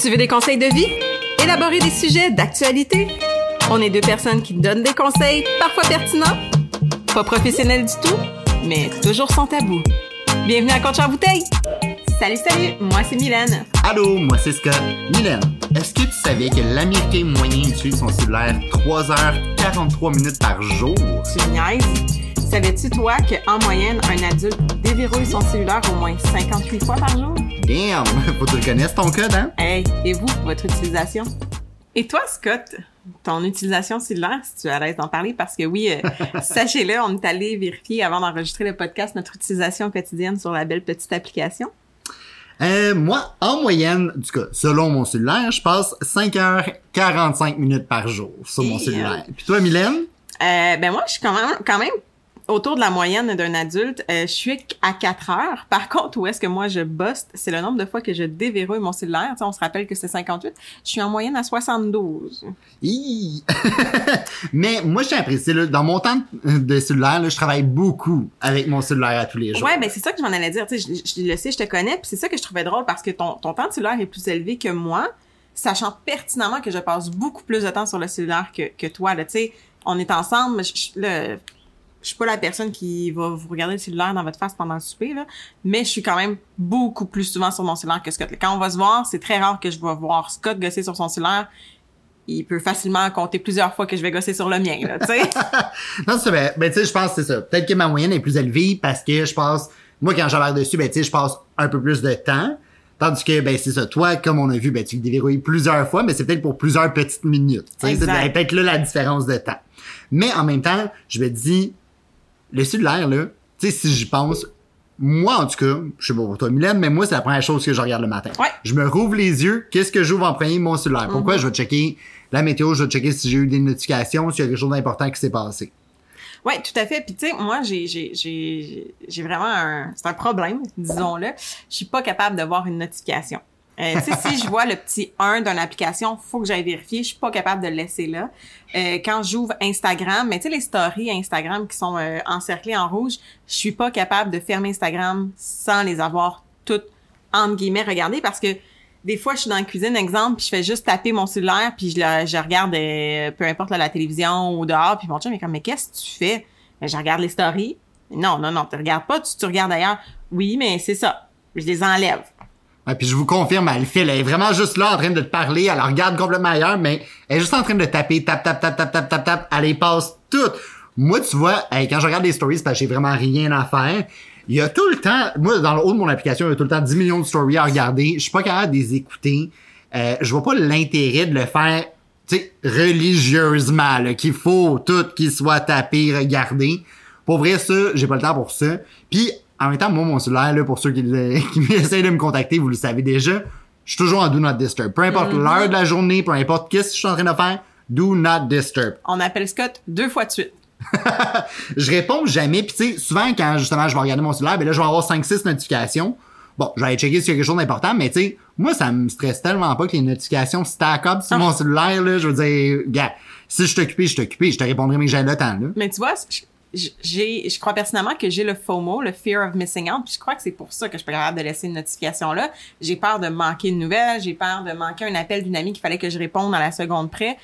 Tu veux des conseils de vie? Élaborer des sujets d'actualité? On est deux personnes qui donnent des conseils, parfois pertinents, pas professionnels du tout, mais toujours sans tabou. Bienvenue à Compte Bouteille! Salut, salut! Moi, c'est Mylène. Allô, moi c'est Scott. Mylène, est-ce que tu savais que l'Américain moyen utilise son cellulaire 3h43 minutes par jour? Tu niaises? Savais-tu, toi, qu'en moyenne, un adulte déverrouille son cellulaire au moins 58 fois par jour? Damn! Faut que tu reconnaisses ton code, hein? Hey, et vous, votre utilisation? Et toi, Scott, ton utilisation cellulaire, si tu es à l'aise d'en parler, parce que oui, euh, sachez-le, on est allé vérifier avant d'enregistrer le podcast notre utilisation quotidienne sur la belle petite application. Euh, moi, en moyenne, du cas, selon mon cellulaire, je passe 5h45 minutes par jour sur mon Et, cellulaire. Puis toi, Mylène? Euh, ben moi, je suis quand même, quand même autour de la moyenne d'un adulte. Euh, je suis à 4 heures. Par contre, où est-ce que moi je bosse, c'est le nombre de fois que je déverrouille mon cellulaire. On se rappelle que c'est 58. Je suis en moyenne à 72. Hi! Mais moi, préciser, là, dans mon temps de cellulaire, là, je travaille beaucoup avec mon cellulaire à tous les jours. Ouais, ben c'est ça que je m'en allais dire. Je, je le sais, je te connais, puis c'est ça que je trouvais drôle parce que ton, ton temps de cellulaire est plus élevé que moi, sachant pertinemment que je passe beaucoup plus de temps sur le cellulaire que, que toi. Tu sais, on est ensemble. Je, je suis pas la personne qui va vous regarder le cellulaire dans votre face pendant le souper, là, mais je suis quand même beaucoup plus souvent sur mon cellulaire que Scott. Quand on va se voir, c'est très rare que je vais voir Scott gosser sur son cellulaire. Il peut facilement compter plusieurs fois que je vais gosser sur le mien, là, tu sais. Non, c'est vrai. Ben, tu sais, je pense que c'est ça. Peut-être que ma moyenne est plus élevée parce que je passe, moi, quand j'embarque dessus, ben, tu sais, je passe un peu plus de temps. Tandis que, ben, c'est ça. Toi, comme on a vu, ben, tu le déverrouilles plusieurs fois, mais c'est peut-être pour plusieurs petites minutes. C'est peut-être là la différence de temps. Mais en même temps, je me dis, le cellulaire, là, tu sais, si j'y pense, moi, en tout cas, je sais pas pour toi, Mylène, mais moi, c'est la première chose que je regarde le matin. Ouais. Je me rouvre les yeux. Qu'est-ce que j'ouvre en premier? Mon cellulaire. Pourquoi? Mhm. Je vais checker la météo, je vais checker si j'ai eu des notifications, s'il y a quelque chose d'important qui s'est passé. Oui, tout à fait. Puis tu sais, moi, j'ai j'ai j'ai j'ai vraiment un c'est un problème, disons-le. Je suis pas capable de voir une notification. Euh, tu sais, si je vois le petit 1 d'une application, faut que j'aille vérifier. Je suis pas capable de le laisser là. Euh, quand j'ouvre Instagram, mais tu sais les stories Instagram qui sont euh, encerclées en rouge, je suis pas capable de fermer Instagram sans les avoir toutes entre guillemets regardées parce que des fois, je suis dans la cuisine, exemple, puis je fais juste taper mon cellulaire, puis je, je regarde, euh, peu importe la télévision ou dehors, puis mon chum est comme, mais qu'est-ce que tu fais? Ben, je regarde les stories. Non, non, non, tu regardes pas, tu, tu regardes ailleurs. Oui, mais c'est ça. Je les enlève. Ouais, puis je vous confirme, elle le fait, elle est vraiment juste là en train de te parler, elle regarde complètement ailleurs, mais elle est juste en train de taper, tap, tap, tap, tap, tap, tap, tap, elle les passe toutes. Moi, tu vois, quand je regarde les stories, parce que j'ai vraiment rien à faire. Il y a tout le temps, moi, dans le haut de mon application, il y a tout le temps 10 millions de stories à regarder. Je suis pas capable de les écouter. Euh, je vois pas l'intérêt de le faire, tu sais, religieusement, qu'il faut tout qu'il soit tapé, regardé. Pour vrai, ça, j'ai pas le temps pour ça. Puis, en même temps, moi, mon cellulaire, là, pour ceux qui, qui essaient de me contacter, vous le savez déjà, je suis toujours en Do Not Disturb. Peu importe l'heure de la journée, peu importe qu'est-ce que je suis en train de faire, Do Not Disturb. On appelle Scott deux fois de suite. Je réponds jamais, puis tu sais, souvent, quand justement je vais regarder mon cellulaire, ben là, je vais avoir 5-6 notifications. Bon, je vais aller checker s'il y a quelque chose d'important, mais tu sais, moi, ça me stresse tellement pas que les notifications stack up sur Ah. mon cellulaire, là. Je veux dire, gars, si je suis occupé, je suis occupé, je te répondrai, mais que j'ai le temps, là. Mais tu vois, j'ai, je crois personnellement que j'ai le FOMO, le fear of missing out, puis je crois que c'est pour ça que je suis pas capable de laisser une notification là. J'ai peur de manquer une nouvelle, j'ai peur de manquer un appel d'une amie qu'il fallait que je réponde à la seconde près.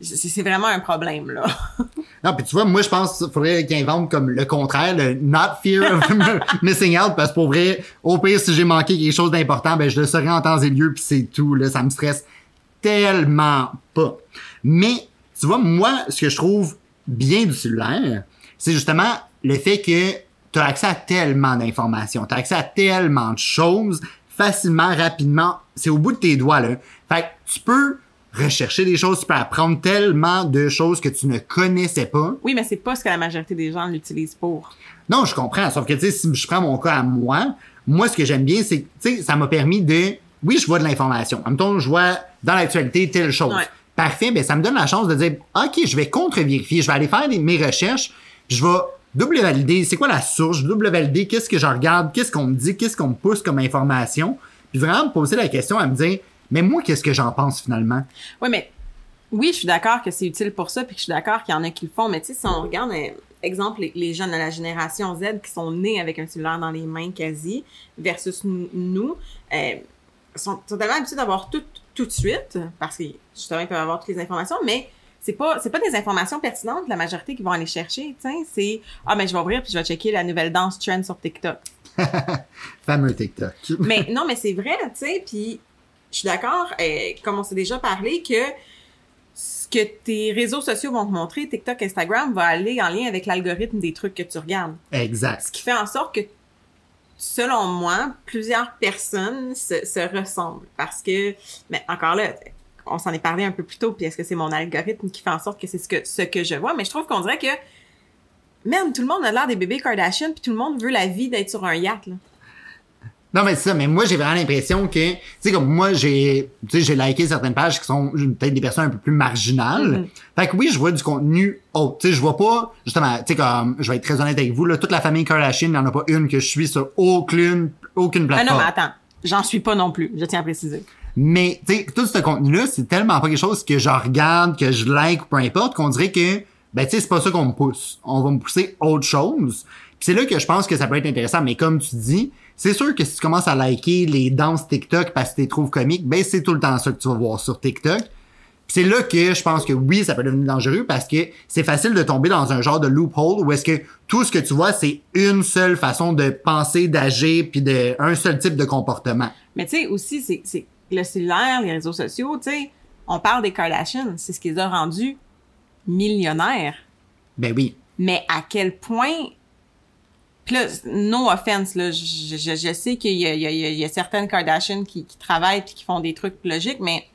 C'est, vraiment un problème, là. Non, puis tu vois, moi, je pense qu'il faudrait qu'ils inventent comme le contraire, le not fear of missing out, parce que pour vrai, au pire, si j'ai manqué quelque chose d'important, ben, je le saurai en temps et lieu, puis c'est tout, là, ça me stresse tellement pas. Mais, tu vois, moi, ce que je trouve bien du cellulaire, c'est justement le fait que tu as accès à tellement d'informations, tu as accès à tellement de choses, facilement, rapidement, c'est au bout de tes doigts, là. Fait que tu peux rechercher des choses, tu peux apprendre tellement de choses que tu ne connaissais pas. Oui, mais c'est pas ce que la majorité des gens l'utilisent pour. Non, je comprends. Sauf que, tu sais, si je prends mon cas à moi, moi, ce que j'aime bien, c'est que, tu sais, ça m'a permis de, oui, je vois de l'information. En même temps, je vois dans l'actualité telle chose. Ouais. Parfait, ben, ça me donne la chance de dire, OK, je vais contre-vérifier, je vais aller faire des- mes recherches, je vais double valider, c'est quoi la source, je double valider, qu'est-ce que je regarde, qu'est-ce qu'on me dit, qu'est-ce qu'on me pousse comme information, puis vraiment me poser la question à me dire, mais moi, qu'est-ce que j'en pense finalement? Oui, mais oui, je suis d'accord que c'est utile pour ça, puis je suis d'accord qu'il y en a qui le font, mais tu sais, si on regarde, euh, exemple, les, jeunes de la génération Z qui sont nés avec un cellulaire dans les mains quasi, versus nous, euh, sont, sont tellement habitués d'avoir tout tout de suite, parce que justement, ils peuvent avoir toutes les informations, mais c'est pas c'est pas des informations pertinentes la majorité qui vont aller chercher, c'est ah mais je vais ouvrir puis je vais checker la nouvelle danse trend sur TikTok. Fameux TikTok. mais non, mais c'est vrai, tu sais, puis je suis d'accord, euh, comme on s'est déjà parlé, que ce que tes réseaux sociaux vont te montrer, TikTok, Instagram, va aller en lien avec l'algorithme des trucs que tu regardes. Exact. Ce qui fait en sorte que, selon moi, plusieurs personnes se, se ressemblent. Parce que, mais encore là, on s'en est parlé un peu plus tôt, puis est-ce que c'est mon algorithme qui fait en sorte que c'est ce que, ce que je vois? Mais je trouve qu'on dirait que, merde, tout le monde a l'air des bébés Kardashian, puis tout le monde veut la vie d'être sur un yacht, là. Non, mais c'est ça, mais moi, j'ai vraiment l'impression que, tu sais, comme moi, j'ai, tu sais, j'ai liké certaines pages qui sont peut-être des personnes un peu plus marginales. Mhm. Fait que oui, je vois du contenu autre. Tu sais, je vois pas, justement, tu sais, comme, je vais être très honnête avec vous, là, toute la famille Kardashian, il n'y en a pas une que je suis sur aucune, aucune Ah plateforme. non, mais attends. J'en suis pas non plus. Je tiens à préciser. Mais, tu sais, tout ce contenu-là, c'est tellement pas quelque chose que je regarde, que je like, ou peu importe, qu'on dirait que, ben, tu sais, c'est pas ça qu'on me pousse. On va me pousser autre chose. Puis c'est là que je pense que ça peut être intéressant. Mais comme tu dis, c'est sûr que si tu commences à liker les danses TikTok parce que tu les trouves comiques, ben, c'est tout le temps ça que tu vas voir sur TikTok. Puis c'est là que je pense que oui, ça peut devenir dangereux parce que c'est facile de tomber dans un genre de loophole où est-ce que tout ce que tu vois, c'est une seule façon de penser, d'agir, puis de un seul type de comportement. Mais tu sais, aussi, c'est, c'est le cellulaire, les réseaux sociaux, tu sais, on parle des Kardashians, c'est ce qui les a rendus millionnaires. Ben oui. Mais à quel point... Puis là, no offense, là, je, je, je sais qu'il y a, y, y certaines Kardashians qui, qui travaillent puis qui font des trucs logiques, mais...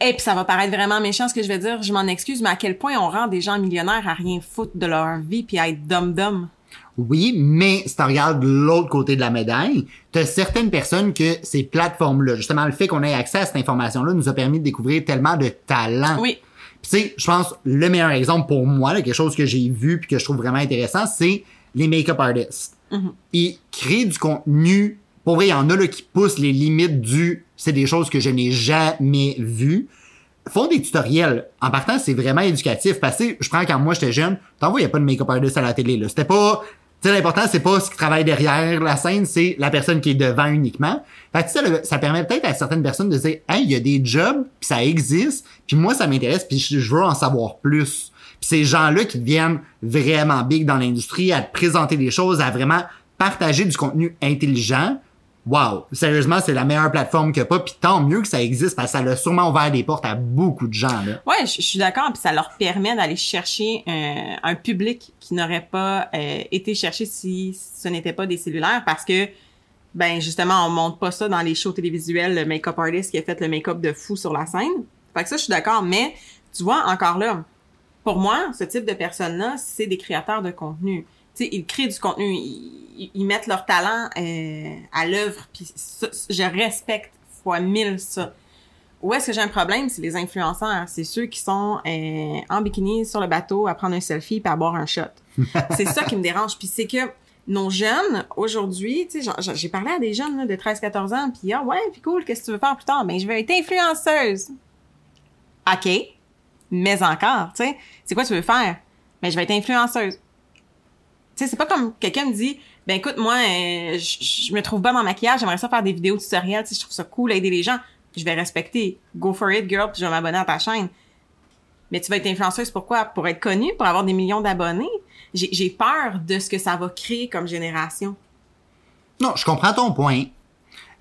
Et puis ça va paraître vraiment méchant ce que je vais dire, je m'en excuse, mais à quel point on rend des gens millionnaires à rien foutre de leur vie puis à être dum-dum? Oui, mais si tu regardes l'autre côté de la médaille, tu as certaines personnes que ces plateformes-là, justement le fait qu'on ait accès à cette information-là nous a permis de découvrir tellement de talents. Oui. Tu sais, je pense le meilleur exemple pour moi, là, quelque chose que j'ai vu puis que je trouve vraiment intéressant, c'est les make-up artists. Mhm. Ils créent du contenu. Pour vrai, il y en a là, qui poussent les limites du c'est des choses que je n'ai jamais vues. Font des tutoriels. En partant, c'est vraiment éducatif. Parce que je prends quand moi j'étais jeune, t'en vois, il n'y a pas de make-up artist à la télé. là. C'était pas. Sais, l'important, c'est pas ce qui travaille derrière la scène, c'est la personne qui est devant uniquement. Fait que ça, ça permet peut-être à certaines personnes de dire Hey, il y a des jobs, puis ça existe, puis moi, ça m'intéresse, puis je veux en savoir plus. Puis ces gens-là qui deviennent vraiment big dans l'industrie, à te présenter des choses, à vraiment partager du contenu intelligent. Wow, sérieusement, c'est la meilleure plateforme a pas, puis tant mieux que ça existe, parce que ça l'a sûrement ouvert des portes à beaucoup de gens, là. Ouais, je, suis d'accord, puis ça leur permet d'aller chercher euh, un public qui n'aurait pas euh, été cherché si ce n'était pas des cellulaires, parce que ben justement, on montre pas ça dans les shows télévisuels, le make-up artist qui a fait le make-up de fou sur la scène. Fait que ça, je suis d'accord, mais tu vois, encore là, pour moi, ce type de personnes-là, c'est des créateurs de contenu. Sais, ils créent du contenu, ils, ils mettent leur talent euh, à l'œuvre, puis je respecte fois mille ça. Où est-ce que j'ai un problème? C'est les influenceurs. C'est ceux qui sont euh, en bikini sur le bateau à prendre un selfie puis à boire un shot. c'est ça qui me dérange. Puis c'est que nos jeunes, aujourd'hui, tu sais, j'en- j'ai parlé à des jeunes là, de 13-14 ans, puis ah ouais, puis cool, qu'est-ce que tu veux faire plus tard? Ben, je vais être influenceuse. OK, mais encore, tu sais, c'est quoi tu veux faire? Ben, je vais être influenceuse. Tu sais, c'est pas comme quelqu'un me dit, ben écoute, moi, euh, je me trouve bonne en maquillage, j'aimerais ça faire des vidéos tutoriels, tu sais, je trouve ça cool aider les gens. Je vais respecter. Go for it, girl, puis je vais m'abonner à ta chaîne. Mais tu vas être influenceuse pourquoi? Pour être connue, pour avoir des millions d'abonnés? J'ai peur de ce que ça va créer comme génération. Non, je comprends ton point.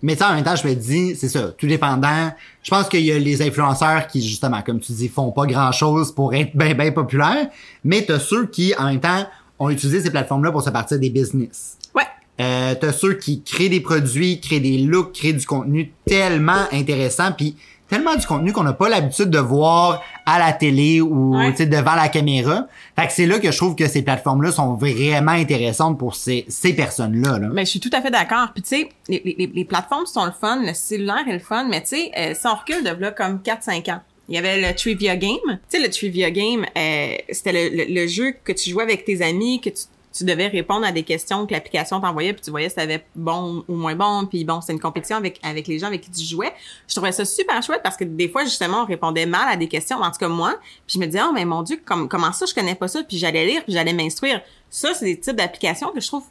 Mais sais, en même temps, je me dis, c'est ça, tout dépendant. Je pense qu'il y a les influenceurs qui, justement, comme tu dis, font pas grand chose pour être bien, bien populaires. Mais t'as ceux qui, en même temps, ont utilisé ces plateformes-là pour se partir des business. Ouais. Euh, t'as ceux qui créent des produits, créent des looks, créent du contenu tellement intéressant, puis tellement du contenu qu'on n'a pas l'habitude de voir à la télé ou Ouais. tu sais, devant la caméra. Fait que c'est là que je trouve que ces plateformes-là sont vraiment intéressantes pour ces, ces personnes-là. Là. Mais je suis tout à fait d'accord. Puis tu sais, les, les, les plateformes sont le fun, le cellulaire est le fun, mais tu sais, euh, si on recule de là comme 4-5 ans, il y avait le Trivia Game. Tu sais, le Trivia Game, euh, c'était le, le, le jeu que tu jouais avec tes amis, que tu, tu devais répondre à des questions que l'application t'envoyait, puis tu voyais si t'avais bon ou moins bon, puis bon, c'était une compétition avec, avec les gens avec qui tu jouais. Je trouvais ça super chouette parce que des fois, justement, on répondait mal à des questions, en tout cas moi, puis je me disais, oh, mais mon Dieu, comme, comment ça, je connais pas ça, puis j'allais lire, puis j'allais m'instruire. Ça, c'est des types d'applications que je trouve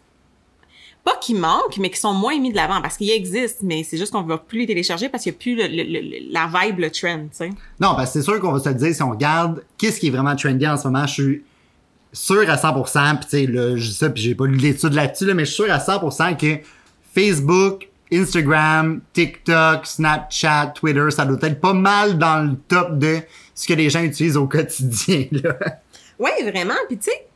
pas qui manquent, mais qui sont moins mis de l'avant parce qu'ils existent, mais c'est juste qu'on va plus les télécharger parce qu'il n'y a plus le, le- le- la vibe, le trend, tu sais. Non, parce que c'est sûr qu'on va se le dire si on regarde qu'est-ce qui est vraiment trendy en ce moment. Je suis sûr à 100%, puis tu sais, là, je dis ça, puis j'ai pas lu l'étude là-dessus, là, mais je suis sûr à 100% que Facebook, Instagram, TikTok, Snapchat, Twitter, ça doit être pas mal dans le top de ce que les gens utilisent au quotidien, là. Oui, vraiment. Puis tu sais,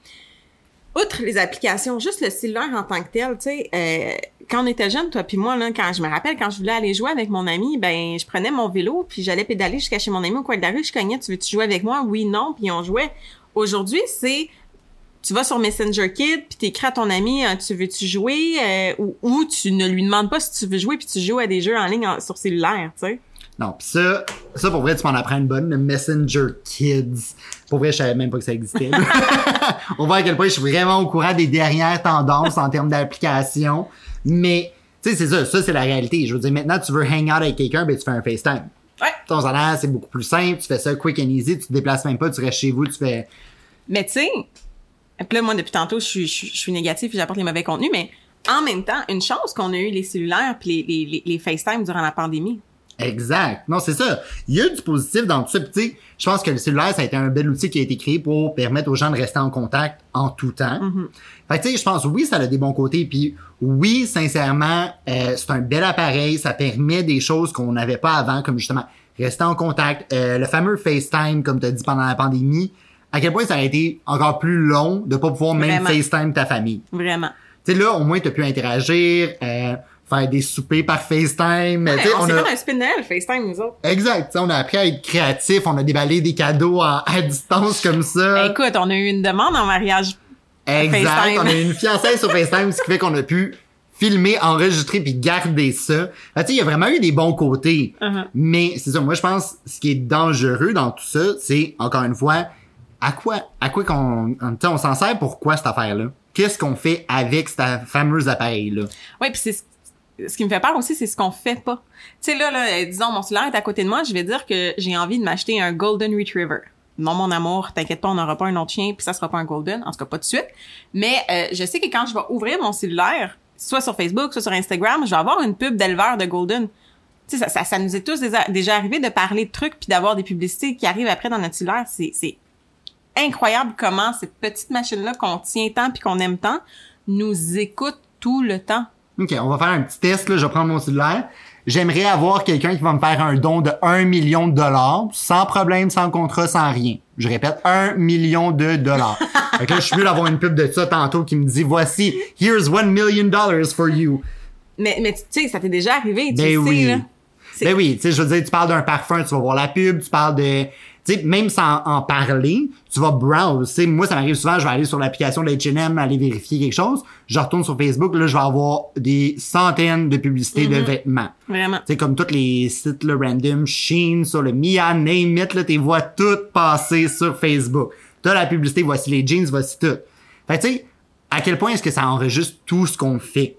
outre les applications, juste le cellulaire en tant que tel, tu sais, euh, quand on était jeune, toi puis moi, là, quand je me rappelle, quand je voulais aller jouer avec mon ami, ben, je prenais mon vélo, puis j'allais pédaler jusqu'à chez mon ami au coin de la rue, je cognais, tu veux-tu jouer avec moi? Oui, non, puis on jouait. Aujourd'hui, c'est, tu vas sur Messenger Kid, puis t'écris à ton ami, euh, tu veux-tu jouer? Euh, ou, tu ne lui demandes pas si tu veux jouer, puis tu joues à des jeux en ligne sur cellulaire, tu sais. Non, pis ça, ça pour vrai, tu m'en apprends une bonne, le Messenger Kids. Pour vrai, je savais même pas que ça existait. On voit à quel point je suis vraiment au courant des dernières tendances en termes d'application. Mais, tu sais, c'est ça, ça c'est la réalité. Je veux dire, maintenant, tu veux hang out avec quelqu'un, ben tu fais un FaceTime. Ouais. Ton salaire, c'est beaucoup plus simple, tu fais ça quick and easy, tu te déplaces même pas, tu restes chez vous, tu fais... Mais tu sais, là, moi, depuis tantôt, je suis, je, suis- je suis négative et j'apporte les mauvais contenus, mais en même temps, une chance qu'on a eu les cellulaires puis les, les, les, les FaceTime durant la pandémie. Exact. Non, c'est ça. Il y a du positif dans tout ça. Puis, tu sais, je pense que le cellulaire, ça a été un bel outil qui a été créé pour permettre aux gens de rester en contact en tout temps. Fait que, tu sais, je pense, oui, ça a des bons côtés. Puis, oui, sincèrement, euh, c'est un bel appareil. Ça permet des choses qu'on n'avait pas avant, comme justement rester en contact. Euh, le fameux FaceTime, comme tu as dit pendant la pandémie, à quel point ça a été encore plus long de pas pouvoir même. FaceTime ta famille. Vraiment. Tu sais, là, au moins, tu as pu interagir, euh, faire des soupers par FaceTime. Tu sais, on s'est a- fait un spin Noël, FaceTime, nous autres. Exact. On a appris à être créatif, on a déballé des cadeaux à distance comme ça. Ben, écoute, on a eu une demande en mariage. exact. FaceTime. On a eu une fiançaille sur FaceTime, ce qui fait qu'on a pu filmer, enregistrer puis garder ça. Fait, tu sais, il y a vraiment eu des bons côtés. Uh-huh. Mais c'est ça, moi je pense ce qui est dangereux dans tout ça, c'est encore une fois à quoi à quoi qu'on tu sais, on s'en sert pour quoi cette affaire là Qu'est-ce qu'on fait avec ce fameux appareil là Oui, puis c'est ce- qui me fait peur aussi, c'est ce qu'on fait pas. Tu sais, là, là, euh, disons, mon cellulaire est à côté de moi, je vais dire que j'ai envie de m'acheter un Golden Retriever. Non, mon amour, t'inquiète pas, on n'aura pas un autre chien, puis ça sera pas un Golden, en tout cas pas de suite. Mais euh, je sais que quand je vais ouvrir mon cellulaire, soit sur Facebook, soit sur Instagram, je vais avoir une pub d'éleveur de Golden. Tu sais, ça, ça, ça nous est tous déjà, arrivé de parler de trucs puis d'avoir des publicités qui arrivent après dans notre cellulaire. C'est incroyable comment cette petite machine-là qu'on tient tant puis qu'on aime tant nous écoute tout le temps. OK, on va faire un petit test là, je vais prendre mon cellulaire. J'aimerais avoir quelqu'un qui va me faire un don de 1 million de dollars, sans problème, sans contrat, sans rien. Je répète, 1 million de dollars. fait que là, je suis mieux d'avoir une pub de ça tantôt qui me dit, voici, here's 1 million dollars for you. Mais, mais tu sais, ça t'est déjà arrivé, tu Ben sais, oui. là. Ben oui, tu sais, je veux dire, tu parles d'un parfum, tu vas voir la pub, tu parles de... Sais, même sans en parler, tu vas browse. Moi, ça m'arrive souvent, je vais aller sur l'application de H&M, aller vérifier quelque chose. Je retourne sur Facebook, là, je vais avoir des centaines de publicités Mm-hmm. de vêtements. Vraiment. Sais, comme tous les sites là, random, Shein, sur le Mia, Name It, là, t'es vois toutes passer sur Facebook. T'as la publicité, voici les jeans, voici tout. Fait tu sais, à quel point est-ce que ça enregistre tout ce qu'on fait?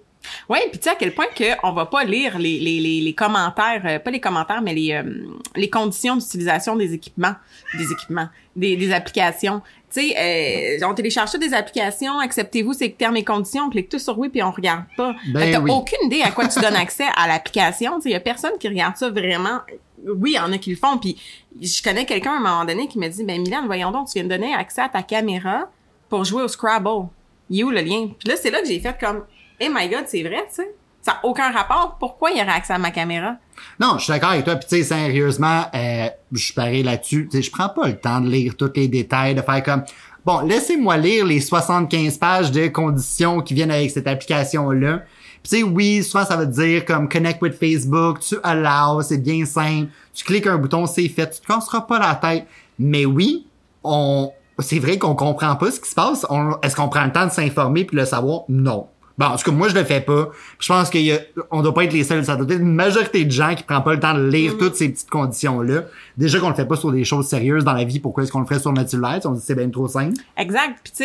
Oui, puis tu sais à quel point que on va pas lire les, les, les, les commentaires, euh, pas les commentaires, mais les, euh, les conditions d'utilisation des équipements, des équipements, des, des applications. Tu sais, euh, on télécharge toutes des applications, acceptez-vous ces termes et conditions, on clique tout sur oui puis on regarde pas. Ben t'as oui. aucune idée à quoi tu donnes accès à l'application. Tu sais, il y a personne qui regarde ça vraiment. Oui, il y en a qui le font. Puis je connais quelqu'un à un moment donné qui me dit, ben Milan, voyons donc, tu viens de donner accès à ta caméra pour jouer au Scrabble. Il est où le lien? Puis là, c'est là que j'ai fait comme, eh my god, c'est vrai, tu sais. Ça n'a aucun rapport. Pourquoi il y aurait accès à ma caméra? Non, je suis d'accord avec toi. Puis tu sais, sérieusement, euh, je pareil là-dessus. Tu sais, je prends pas le temps de lire tous les détails, de faire comme bon, laissez-moi lire les 75 pages de conditions qui viennent avec cette application-là. Puis tu sais, oui, souvent ça veut dire comme connect with Facebook, tu allow, c'est bien simple. Tu cliques un bouton, c'est fait. Tu te casseras pas la tête. Mais oui, on, c'est vrai qu'on comprend pas ce qui se passe. Est-ce qu'on prend le temps de s'informer puis de le savoir? Non. Bon, en tout cas, moi, je le fais pas. Je pense qu'il y a, on doit pas être les seuls. Ça doit être une majorité de gens qui prend pas le temps de lire toutes ces petites conditions-là. Déjà qu'on le fait pas sur des choses sérieuses dans la vie, pourquoi est-ce qu'on le ferait sur notre cellulaire? On dit c'est bien trop simple? Exact. Puis tu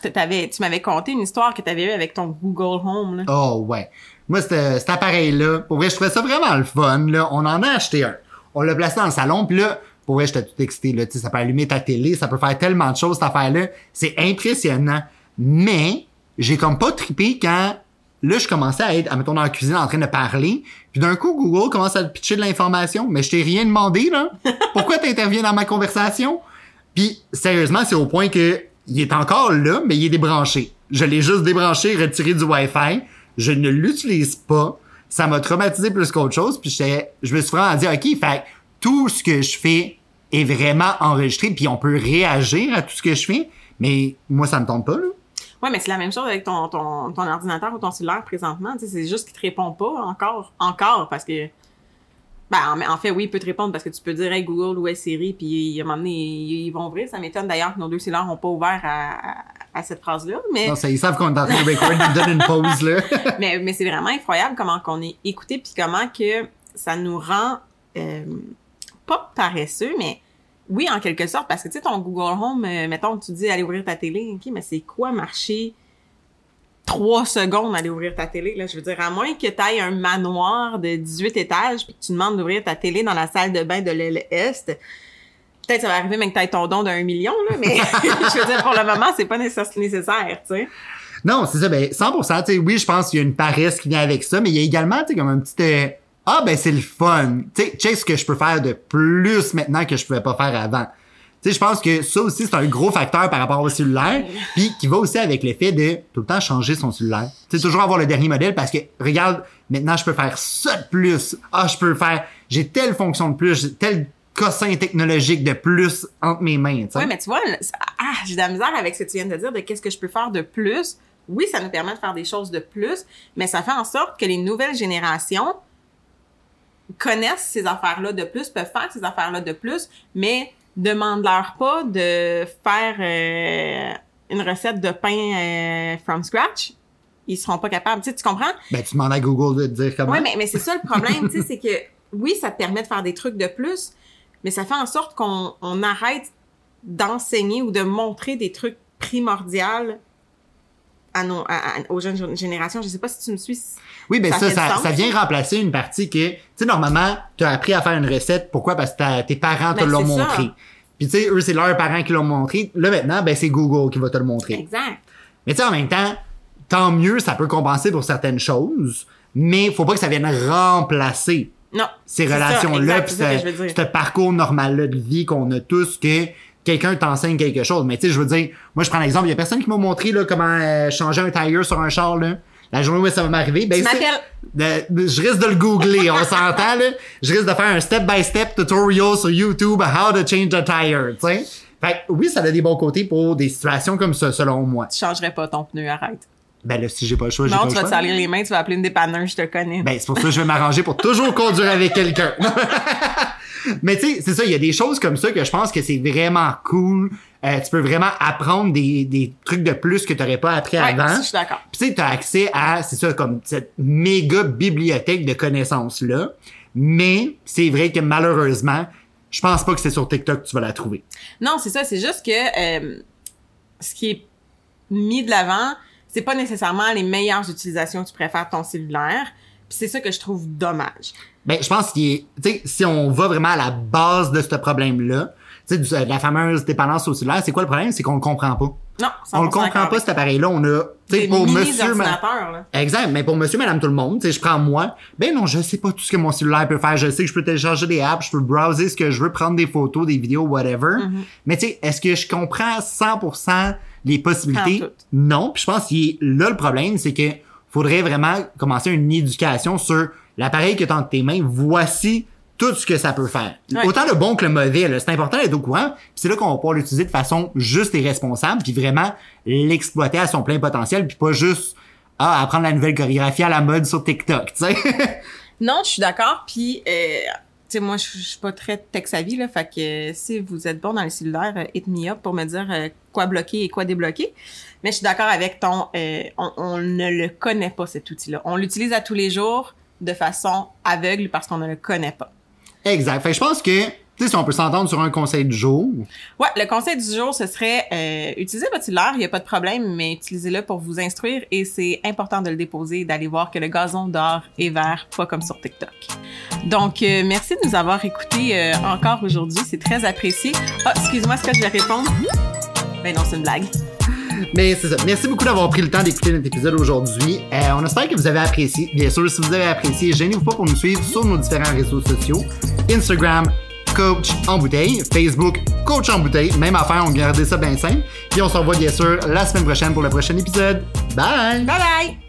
sais, t'avais, tu m'avais conté une histoire que tu avais eue avec ton Google Home. Là. Oh, ouais. Moi, cet appareil-là, pour vrai, je trouvais ça vraiment le fun, là. On en a acheté un. On l'a placé dans le salon, puis là, pour vrai, j'étais tout excité, là. Tu sais, ça peut allumer ta télé, ça peut faire tellement de choses, cette affaire-là. C'est impressionnant. Mais, j'ai comme pas trippé quand là, je commençais à être, mettons, dans la cuisine en train de parler. Puis d'un coup, Google commence à te pitcher de l'information. Mais je t'ai rien demandé, là. Pourquoi t'interviens dans ma conversation? Puis, sérieusement, c'est au point que il est encore là, mais il est débranché. Je l'ai juste débranché, retiré du Wi-Fi. Je ne l'utilise pas. Ça m'a traumatisé plus qu'autre chose. Puis je me suis vraiment dit, OK, fait tout ce que je fais est vraiment enregistré. Puis on peut réagir à tout ce que je fais. Mais moi, ça me tente pas, là. Ouais, mais c'est la même chose avec ton, ton, ton ordinateur ou ton cellulaire présentement. C'est juste qu'il te répond pas encore. Encore, parce que ben, en, fait, oui, il peut te répondre parce que tu peux dire hey, Google ou hey, Siri, puis à un moment donné, ils, vont ouvrir. Ça m'étonne d'ailleurs que nos deux cellulaires n'ont pas ouvert à, à, cette phrase-là. Mais... Non, ça, ils savent qu'on est en train de record, ils nous donnent une pause, là. mais mais c'est vraiment incroyable comment qu'on est écouté, puis comment que ça nous rend euh, pas paresseux, mais oui, en quelque sorte, parce que tu sais, ton Google Home, euh, mettons, tu dis aller ouvrir ta télé, ok, mais c'est quoi marcher trois secondes aller ouvrir ta télé. Là? Je veux dire, à moins que tu ailles un manoir de 18 étages puis que tu demandes d'ouvrir ta télé dans la salle de bain de l'aile Est, peut-être ça va arriver même que tu ailles ton don d'un million, là, mais je veux dire, pour le moment, c'est pas nécessaire, tu sais. Non, c'est ça, ben 100%, tu sais, oui, je pense qu'il y a une paresse qui vient avec ça, mais il y a également, tu sais, comme un petit... Euh, ah, ben c'est le fun. Tu sais, check ce que je peux faire de plus maintenant que je pouvais pas faire avant. Tu sais, je pense que ça aussi, c'est un gros facteur par rapport au cellulaire, puis qui va aussi avec l'effet de tout le temps changer son cellulaire. Tu sais, toujours avoir le dernier modèle parce que, regarde, maintenant, je peux faire ça de plus. Ah, je peux faire, j'ai telle fonction de plus, j'ai tel cossin technologique de plus entre mes mains, Oui, mais tu vois, ah, j'ai de la misère avec ce que tu viens de dire de qu'est-ce que je peux faire de plus. Oui, ça nous permet de faire des choses de plus, mais ça fait en sorte que les nouvelles générations connaissent ces affaires-là de plus, peuvent faire ces affaires-là de plus, mais demande-leur pas de faire euh, une recette de pain euh, from scratch. Ils seront pas capables. Tu, sais, tu comprends? Ben, tu demandes à Google de te dire comment. Oui, mais, mais c'est ça le problème, tu sais, c'est que oui, ça te permet de faire des trucs de plus, mais ça fait en sorte qu'on on arrête d'enseigner ou de montrer des trucs primordiaux à nos, aux jeunes générations. Je sais pas si tu me suis. Oui, ben ça, ça, ça, vient remplacer une partie que, tu sais, normalement, tu as appris à faire une recette. Pourquoi? Parce que tes parents te ben, l'ont montré. Puis tu sais, eux, c'est leurs parents qui l'ont montré. Là, maintenant, ben c'est Google qui va te le montrer. Exact. Mais tu sais, en même temps, tant mieux, ça peut compenser pour certaines choses, mais faut pas que ça vienne remplacer non, ces relations-là, ce, parcours normal-là de vie qu'on a tous, que quelqu'un t'enseigne quelque chose. Mais tu sais, je veux dire, moi je prends l'exemple, il y a personne qui m'a montré là, comment euh, changer un tire sur un char là. La journée où ça va m'arriver, ben je risque de le googler, on s'entend là. Je risque de faire un step-by-step tutorial sur YouTube how to change a tire, tu sais. Fait oui, ça a des bons côtés pour des situations comme ça, selon moi. Tu changerais pas ton pneu, arrête. Ben là, si j'ai pas le choix, j'ai pas le choix. Non, tu vas te salir les mains, tu vas appeler une dépanneur, je te connais. Ben, c'est pour ça que je vais m'arranger pour toujours conduire avec quelqu'un. Mais tu sais, c'est ça, il y a des choses comme ça que je pense que c'est vraiment cool. Euh, tu peux vraiment apprendre des, des trucs de plus que tu n'aurais pas appris ouais, avant. Je suis d'accord. Puis tu sais, tu as accès à, c'est ça, comme cette méga bibliothèque de connaissances-là. Mais c'est vrai que malheureusement, je pense pas que c'est sur TikTok que tu vas la trouver. Non, c'est ça. C'est juste que euh, ce qui est mis de l'avant, c'est pas nécessairement les meilleures utilisations que tu préfères ton cellulaire. Puis c'est ça que je trouve dommage. Ben, je pense qu'il tu sais, si on va vraiment à la base de ce problème-là, tu sais, de la fameuse dépendance au cellulaire, c'est quoi le problème? C'est qu'on le comprend pas. Non, on le comprend pas cet appareil-là. On a, tu sais, pour monsieur, là. exact, mais pour monsieur, madame, tout le monde, tu sais, je prends moi. Ben non, je sais pas tout ce que mon cellulaire peut faire. Je sais que je peux télécharger des apps, je peux browser ce que je veux, prendre des photos, des vidéos, whatever. Mm-hmm. Mais tu sais, est-ce que je comprends 100% les possibilités? Non. Puis je pense que là le problème, c'est que faudrait vraiment commencer une éducation sur l'appareil que tu as entre tes mains. Voici tout ce que ça peut faire. Autant le bon que le mauvais, c'est important d'être au courant. C'est là qu'on va pouvoir l'utiliser de façon juste et responsable, puis vraiment l'exploiter à son plein potentiel, puis pas juste ah, apprendre la nouvelle chorégraphie à la mode sur TikTok, tu sais. non, je suis d'accord, puis euh, moi je suis pas très tech savvy fait que si vous êtes bon dans le cellulaire, euh, hit me up pour me dire euh, quoi bloquer et quoi débloquer. Mais je suis d'accord avec ton euh, on, ne le connaît pas cet outil-là. On l'utilise à tous les jours de façon aveugle parce qu'on ne le connaît pas. Exact. Je pense que tu sais, si on peut s'entendre sur un conseil du jour. Ouais, le conseil du jour, ce serait euh, utiliser votre cellulaire, il n'y a pas de problème, mais utilisez-le pour vous instruire et c'est important de le déposer et d'aller voir que le gazon dehors est vert, pas comme sur TikTok. Donc, euh, merci de nous avoir écoutés euh, encore aujourd'hui, c'est très apprécié. Ah, excuse-moi, est-ce que je vais répondre? Ben non, c'est une blague. Mais c'est ça. Merci beaucoup d'avoir pris le temps d'écouter notre épisode aujourd'hui. Euh, on espère que vous avez apprécié. Bien sûr, si vous avez apprécié, gênez-vous pas pour nous suivre sur nos différents réseaux sociaux. Instagram, Coach en bouteille. Facebook, Coach en bouteille. Même affaire, on gardait ça bien simple. Puis on se revoit bien sûr la semaine prochaine pour le prochain épisode. Bye! Bye bye!